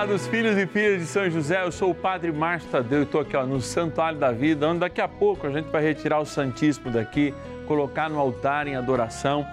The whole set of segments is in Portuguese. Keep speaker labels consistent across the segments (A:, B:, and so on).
A: amados filhos e filhas de São José, eu sou o Padre Márcio Tadeu e estou aqui ó, no Santuário da Vida, onde daqui a pouco a gente vai retirar o Santíssimo daqui, colocar no altar em adoração.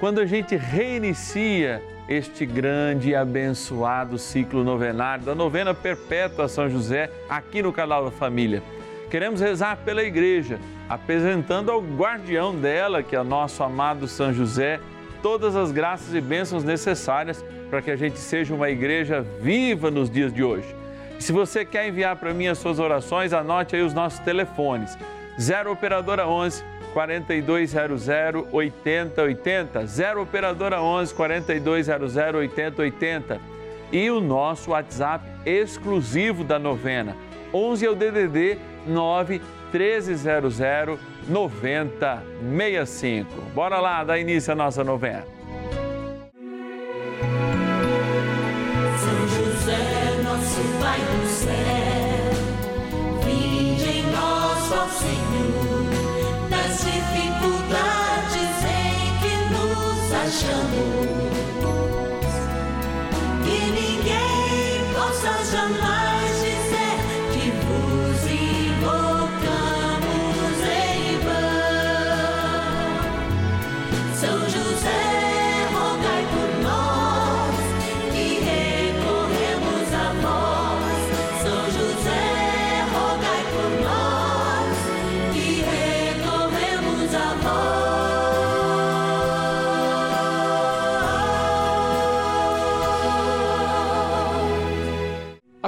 A: Quando a gente reinicia este grande e abençoado ciclo novenário da novena perpétua a São José, aqui no canal da Família. Queremos rezar pela igreja, apresentando ao guardião dela, que é o nosso amado São José, todas as graças e bênçãos necessárias para que a gente seja uma igreja viva nos dias de hoje. Se você quer enviar para mim as suas orações, anote aí os nossos telefones. 0 operadora 11 4200 8080, 0 operadora 11 4200 8080 e o nosso WhatsApp exclusivo da novena. 11 é o DDD 9 1300 9065. Bora lá, dar início à nossa novena.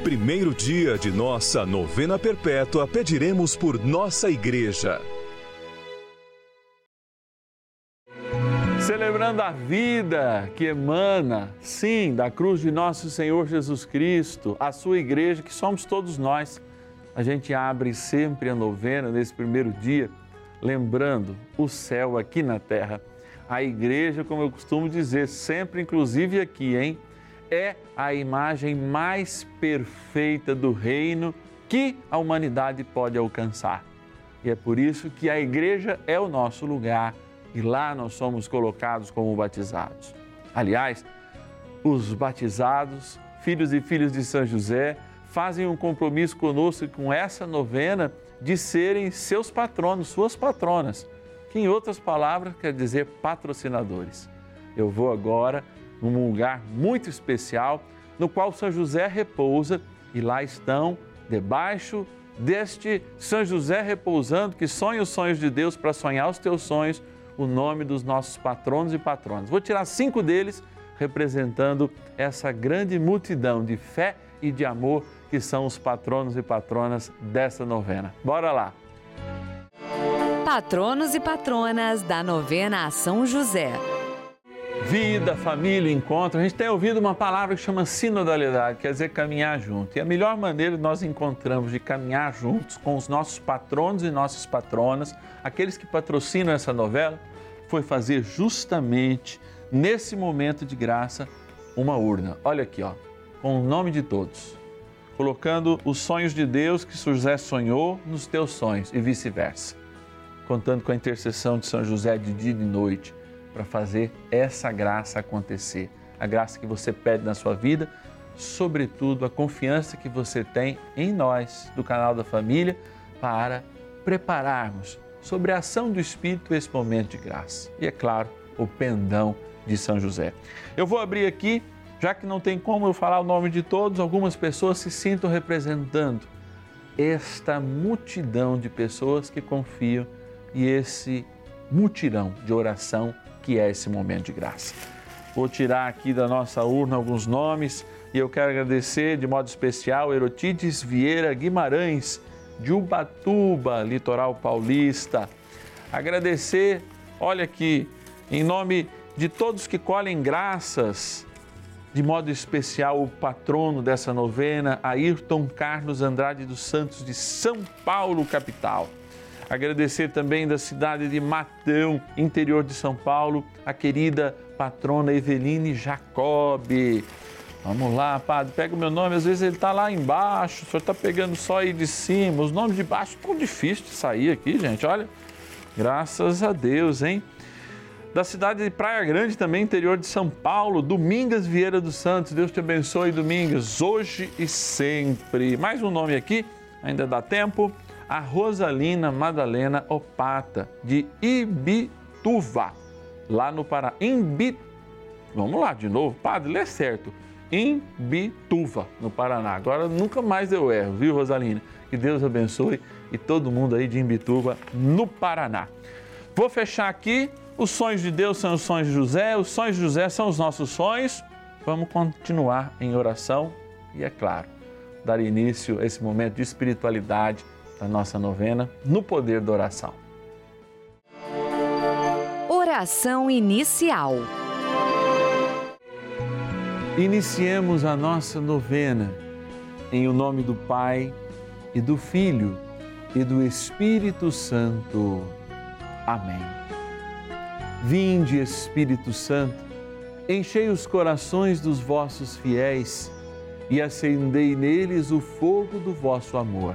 B: primeiro dia de nossa novena perpétua, pediremos por nossa igreja.
A: Celebrando a vida que emana, sim, da cruz de nosso Senhor Jesus Cristo, a sua igreja, que somos todos nós. A gente abre sempre a novena nesse primeiro dia, lembrando o céu aqui na terra. A igreja, como eu costumo dizer, sempre, inclusive aqui, hein? É a imagem mais perfeita do reino que a humanidade pode alcançar. E é por isso que a igreja é o nosso lugar e lá nós somos colocados como batizados. Aliás, os batizados, filhos e filhas de São José, fazem um compromisso conosco com essa novena de serem seus patronos, suas patronas, que em outras palavras quer dizer patrocinadores. Eu vou agora num lugar muito especial, no qual São José repousa e lá estão, debaixo deste São José repousando, que sonha os sonhos de Deus para sonhar os teus sonhos, o nome dos nossos patronos e patronas. Vou tirar cinco deles representando essa grande multidão de fé e de amor que são os patronos e patronas dessa novena. Bora lá!
C: Patronos e patronas da novena a São José
A: vida, família, encontro, a gente tem ouvido uma palavra que chama sinodalidade, quer dizer caminhar junto. E a melhor maneira que nós encontramos de caminhar juntos com os nossos patronos e nossas patronas, aqueles que patrocinam essa novela, foi fazer justamente nesse momento de graça uma urna. Olha aqui, ó, com o nome de todos, colocando os sonhos de Deus que José sonhou nos teus sonhos e vice-versa, contando com a intercessão de São José de dia e de noite para fazer essa graça acontecer. A graça que você pede na sua vida, sobretudo a confiança que você tem em nós, do canal da família, para prepararmos sobre a ação do Espírito esse momento de graça. E é claro, o pendão de São José. Eu vou abrir aqui, já que não tem como eu falar o nome de todos, algumas pessoas se sintam representando esta multidão de pessoas que confiam e esse mutirão de oração que é esse momento de graça. Vou tirar aqui da nossa urna alguns nomes e eu quero agradecer de modo especial Erotides Vieira Guimarães, de Ubatuba, litoral paulista. Agradecer, olha aqui, em nome de todos que colhem graças, de modo especial o patrono dessa novena, Ayrton Carlos Andrade dos Santos, de São Paulo, capital. Agradecer também da cidade de Matão, interior de São Paulo, a querida patrona Eveline Jacob. Vamos lá, padre, pega o meu nome, às vezes ele está lá embaixo, o senhor está pegando só aí de cima, os nomes de baixo, tão difícil de sair aqui, gente, olha. Graças a Deus, hein? Da cidade de Praia Grande, também interior de São Paulo, Domingas Vieira dos Santos. Deus te abençoe, Domingas, hoje e sempre. Mais um nome aqui, ainda dá tempo a Rosalina Madalena Opata, de Ibituva, lá no Pará. Imbi... Vamos lá de novo, padre, lê certo. Imbituva, no Paraná. Agora nunca mais deu erro, viu, Rosalina? Que Deus abençoe e todo mundo aí de Imbituva, no Paraná. Vou fechar aqui. Os sonhos de Deus são os sonhos de José, os sonhos de José são os nossos sonhos. Vamos continuar em oração e, é claro, dar início a esse momento de espiritualidade da nossa novena no poder da oração.
C: Oração inicial.
A: Iniciemos a nossa novena em o nome do Pai e do Filho e do Espírito Santo. Amém. Vinde, Espírito Santo, enchei os corações dos vossos fiéis e acendei neles o fogo do vosso amor.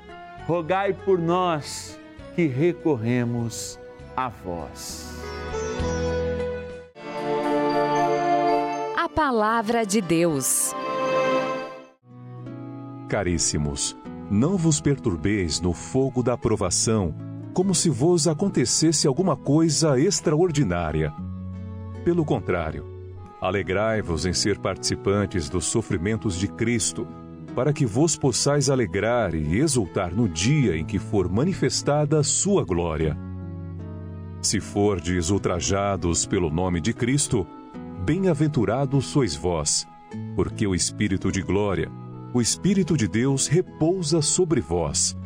A: rogai por nós que recorremos a vós.
C: A Palavra de Deus.
B: Caríssimos, não vos perturbeis no fogo da provação, como se vos acontecesse alguma coisa extraordinária. Pelo contrário, alegrai-vos em ser participantes dos sofrimentos de Cristo para que vos possais alegrar e exultar no dia em que for manifestada sua glória. Se fordes ultrajados pelo nome de Cristo, bem-aventurados sois vós, porque o Espírito de glória, o Espírito de Deus repousa sobre vós.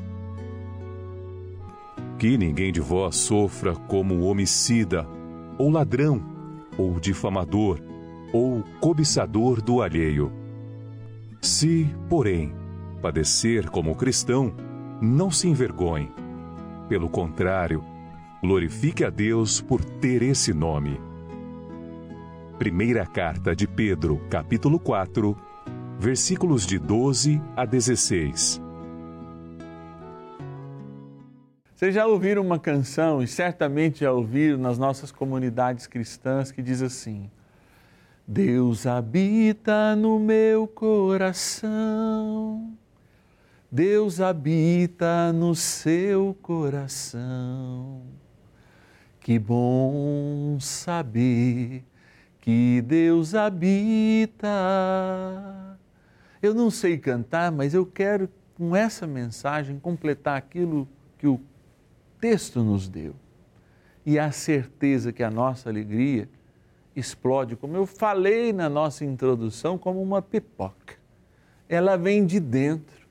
B: Que ninguém de vós sofra como homicida, ou ladrão, ou difamador, ou cobiçador do alheio se, porém, padecer como cristão, não se envergonhe. Pelo contrário, Glorifique a Deus por ter esse nome. Primeira carta de Pedro, capítulo 4, versículos de 12 a 16.
A: Vocês já ouviram uma canção, e certamente já ouviram nas nossas comunidades cristãs, que diz assim: Deus habita no meu coração, Deus habita no seu coração. Que bom saber que Deus habita. Eu não sei cantar, mas eu quero, com essa mensagem, completar aquilo que o texto nos deu. E a certeza que a nossa alegria explode, como eu falei na nossa introdução, como uma pipoca. Ela vem de dentro,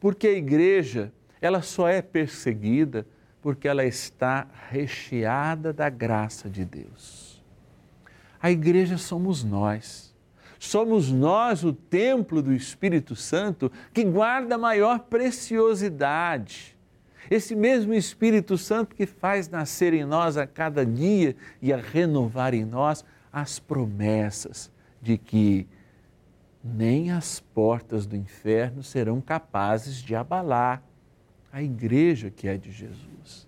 A: porque a igreja, ela só é perseguida porque ela está recheada da graça de Deus. A igreja somos nós. Somos nós o templo do Espírito Santo que guarda a maior preciosidade esse mesmo Espírito Santo que faz nascer em nós a cada dia e a renovar em nós as promessas de que nem as portas do inferno serão capazes de abalar a igreja que é de Jesus.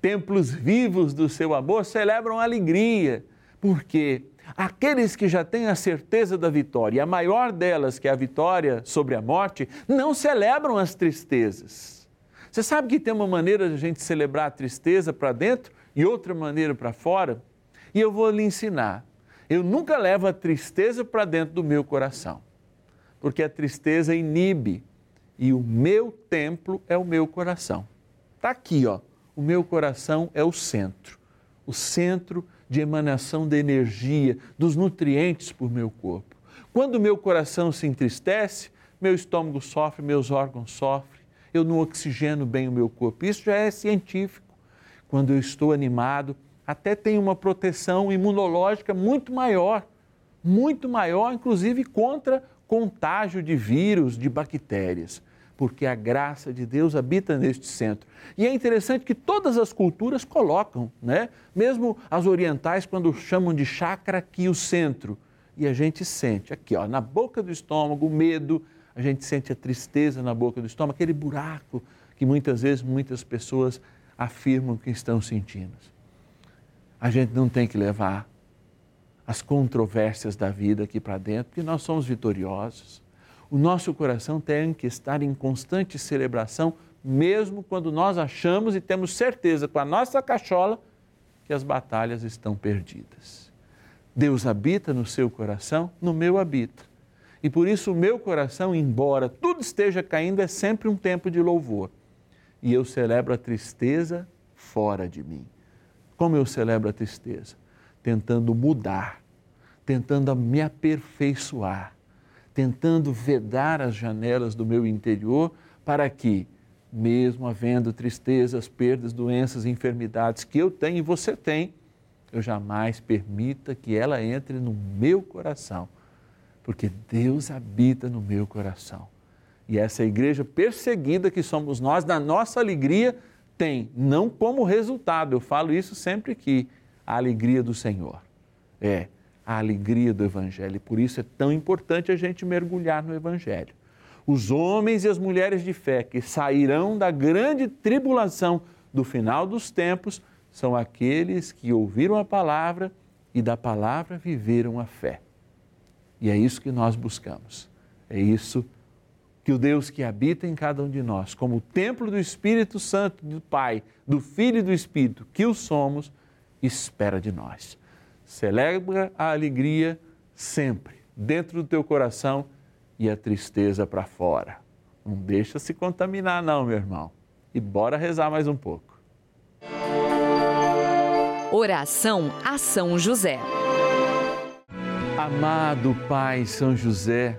A: Templos vivos do seu amor celebram alegria, porque aqueles que já têm a certeza da vitória, a maior delas, que é a vitória sobre a morte, não celebram as tristezas você sabe que tem uma maneira de a gente celebrar a tristeza para dentro e outra maneira para fora? E eu vou lhe ensinar. Eu nunca levo a tristeza para dentro do meu coração, porque a tristeza inibe e o meu templo é o meu coração. Está aqui, ó. O meu coração é o centro, o centro de emanação da energia, dos nutrientes para o meu corpo. Quando o meu coração se entristece, meu estômago sofre, meus órgãos sofrem eu não oxigeno bem o meu corpo. Isso já é científico. Quando eu estou animado, até tem uma proteção imunológica muito maior, muito maior, inclusive contra contágio de vírus, de bactérias, porque a graça de Deus habita neste centro. E é interessante que todas as culturas colocam, né? Mesmo as orientais, quando chamam de chakra aqui o centro. E a gente sente aqui, ó, na boca do estômago, o medo, a gente sente a tristeza na boca do estômago, aquele buraco que muitas vezes muitas pessoas afirmam que estão sentindo. A gente não tem que levar as controvérsias da vida aqui para dentro, porque nós somos vitoriosos. O nosso coração tem que estar em constante celebração, mesmo quando nós achamos e temos certeza com a nossa cachola que as batalhas estão perdidas. Deus habita no seu coração, no meu habita. E por isso o meu coração, embora tudo esteja caindo, é sempre um tempo de louvor. E eu celebro a tristeza fora de mim. Como eu celebro a tristeza? Tentando mudar, tentando me aperfeiçoar, tentando vedar as janelas do meu interior para que, mesmo havendo tristezas, perdas, doenças, enfermidades que eu tenho e você tem, eu jamais permita que ela entre no meu coração porque Deus habita no meu coração. E essa igreja perseguida que somos nós, na nossa alegria, tem, não como resultado, eu falo isso sempre aqui, a alegria do Senhor. É, a alegria do Evangelho. E por isso é tão importante a gente mergulhar no Evangelho. Os homens e as mulheres de fé que sairão da grande tribulação do final dos tempos são aqueles que ouviram a palavra e da palavra viveram a fé. E é isso que nós buscamos. É isso que o Deus que habita em cada um de nós, como o templo do Espírito Santo, do Pai, do Filho e do Espírito, que o somos, espera de nós. Celebra a alegria sempre dentro do teu coração e a tristeza para fora. Não deixa se contaminar não, meu irmão. E bora rezar mais um pouco.
C: Oração a São José.
A: Amado Pai São José,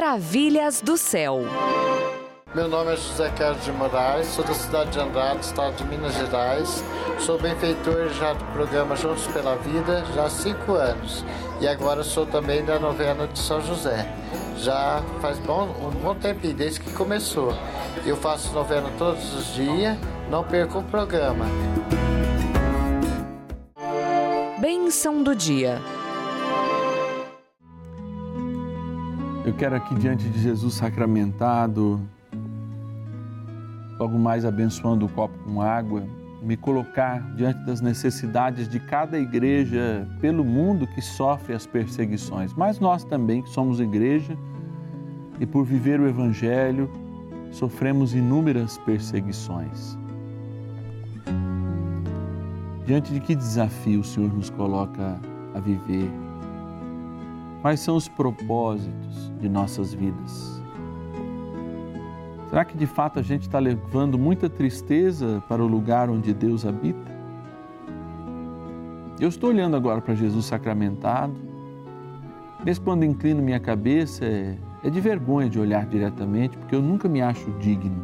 C: Maravilhas do céu.
D: Meu nome é José Carlos de Moraes, sou da cidade de Andrade, estado de Minas Gerais. Sou benfeitor já do programa Juntos pela Vida já há cinco anos e agora sou também da novena de São José. Já faz bom, um bom tempo desde que começou. Eu faço novena todos os dias, não perco o programa.
C: Bênção do dia.
A: Eu quero aqui diante de Jesus sacramentado, logo mais abençoando o copo com água, me colocar diante das necessidades de cada igreja pelo mundo que sofre as perseguições, mas nós também que somos igreja e por viver o Evangelho sofremos inúmeras perseguições. Diante de que desafio o Senhor nos coloca a viver? Quais são os propósitos de nossas vidas? Será que de fato a gente está levando muita tristeza para o lugar onde Deus habita? Eu estou olhando agora para Jesus sacramentado, mesmo quando inclino minha cabeça, é, é de vergonha de olhar diretamente, porque eu nunca me acho digno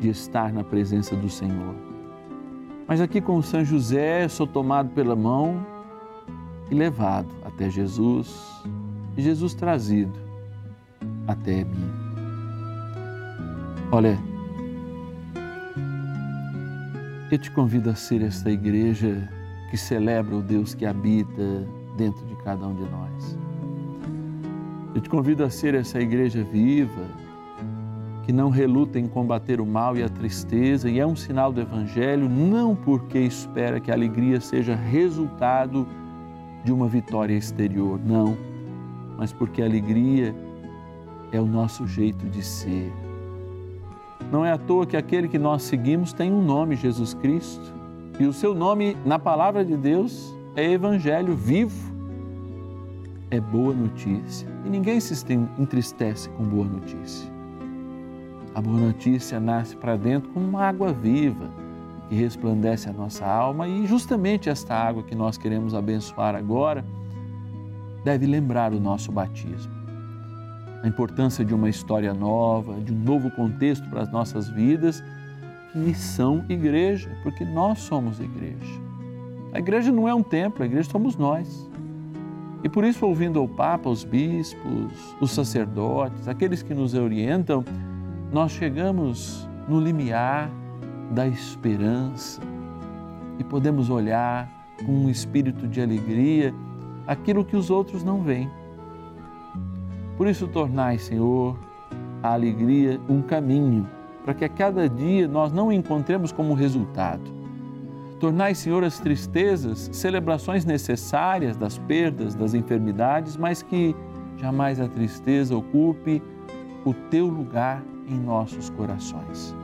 A: de estar na presença do Senhor. Mas aqui com São José, sou tomado pela mão e levado até Jesus, e Jesus trazido até mim. Olha, eu te convido a ser esta igreja que celebra o Deus que habita dentro de cada um de nós. Eu te convido a ser essa igreja viva, que não reluta em combater o mal e a tristeza, e é um sinal do Evangelho, não porque espera que a alegria seja resultado de uma vitória exterior, não, mas porque a alegria é o nosso jeito de ser. Não é à toa que aquele que nós seguimos tem um nome, Jesus Cristo, e o seu nome na palavra de Deus é Evangelho vivo, é boa notícia. E ninguém se entristece com boa notícia. A boa notícia nasce para dentro como uma água viva que resplandece a nossa alma e justamente esta água que nós queremos abençoar agora deve lembrar o nosso batismo. A importância de uma história nova, de um novo contexto para as nossas vidas, que são igreja, porque nós somos igreja. A igreja não é um templo, a igreja somos nós. E por isso, ouvindo ao Papa, os bispos, os sacerdotes, aqueles que nos orientam, nós chegamos no limiar da esperança e podemos olhar com um espírito de alegria aquilo que os outros não veem. Por isso, tornai, Senhor, a alegria um caminho para que a cada dia nós não encontremos como resultado. Tornai, Senhor, as tristezas celebrações necessárias das perdas, das enfermidades, mas que jamais a tristeza ocupe o teu lugar em nossos corações.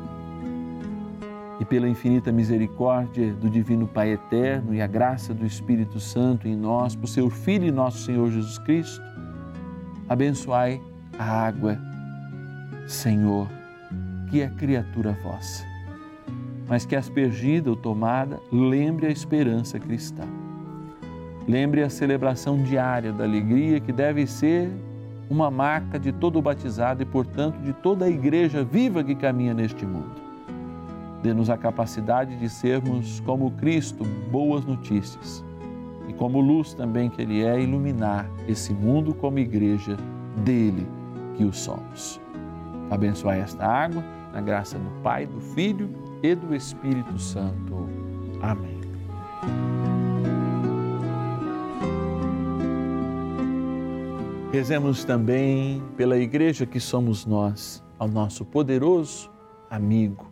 A: E pela infinita misericórdia do Divino Pai Eterno e a graça do Espírito Santo em nós, por seu Filho e nosso Senhor Jesus Cristo, abençoai a água, Senhor, que é criatura vossa, mas que aspergida ou tomada, lembre a esperança cristã. Lembre a celebração diária da alegria que deve ser uma marca de todo batizado e, portanto, de toda a igreja viva que caminha neste mundo. Dê-nos a capacidade de sermos como Cristo, boas notícias, e como luz também que Ele é, iluminar esse mundo como igreja dele que o somos. Abençoai esta água, na graça do Pai, do Filho e do Espírito Santo. Amém. Rezemos também pela igreja que somos nós, ao nosso poderoso amigo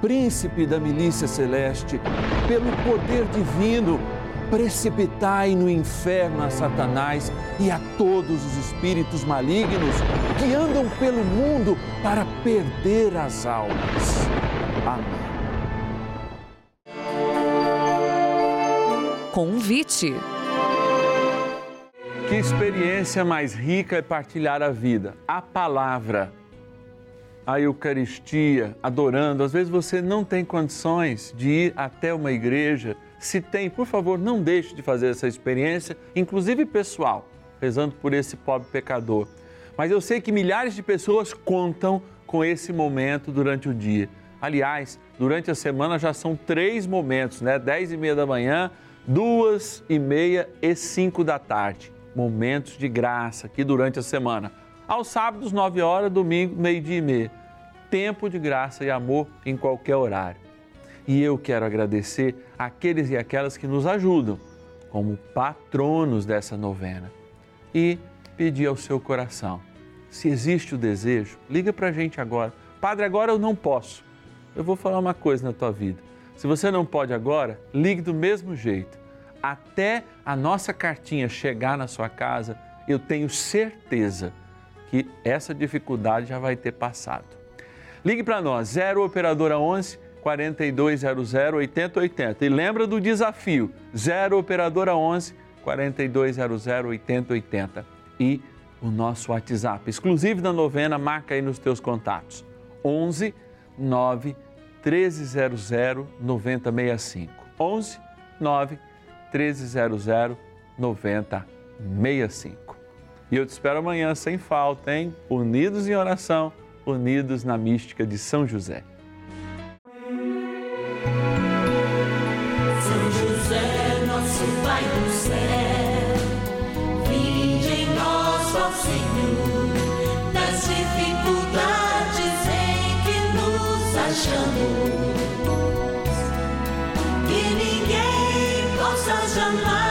A: príncipe da milícia celeste, pelo poder divino, precipitai no inferno a Satanás e a todos os espíritos malignos que andam pelo mundo para perder as almas. Amém.
C: Convite.
A: Que experiência mais rica é partilhar a vida, a palavra a Eucaristia, adorando. Às vezes você não tem condições de ir até uma igreja. Se tem, por favor, não deixe de fazer essa experiência, inclusive pessoal, rezando por esse pobre pecador. Mas eu sei que milhares de pessoas contam com esse momento durante o dia. Aliás, durante a semana já são três momentos, né? Dez e meia da manhã, duas e meia e cinco da tarde. Momentos de graça aqui durante a semana. Aos sábados, nove horas, domingo, meio-dia e meia tempo de graça e amor em qualquer horário. E eu quero agradecer aqueles e aquelas que nos ajudam como patronos dessa novena e pedir ao seu coração, se existe o desejo, liga para a gente agora. Padre, agora eu não posso. Eu vou falar uma coisa na tua vida. Se você não pode agora, ligue do mesmo jeito. Até a nossa cartinha chegar na sua casa, eu tenho certeza que essa dificuldade já vai ter passado. Ligue para nós, 0 Operadora 11 4200 8080. E lembra do desafio, 0 Operadora 11 4200 8080. E o nosso WhatsApp, exclusivo da novena, marca aí nos teus contatos, 11 9 1300 9065. 11 9 1300 9065. E eu te espero amanhã sem falta, hein? Unidos em oração unidos na mística de São José.
E: São José, nosso Pai do céu, em em que nos achamos, que ninguém possa jamais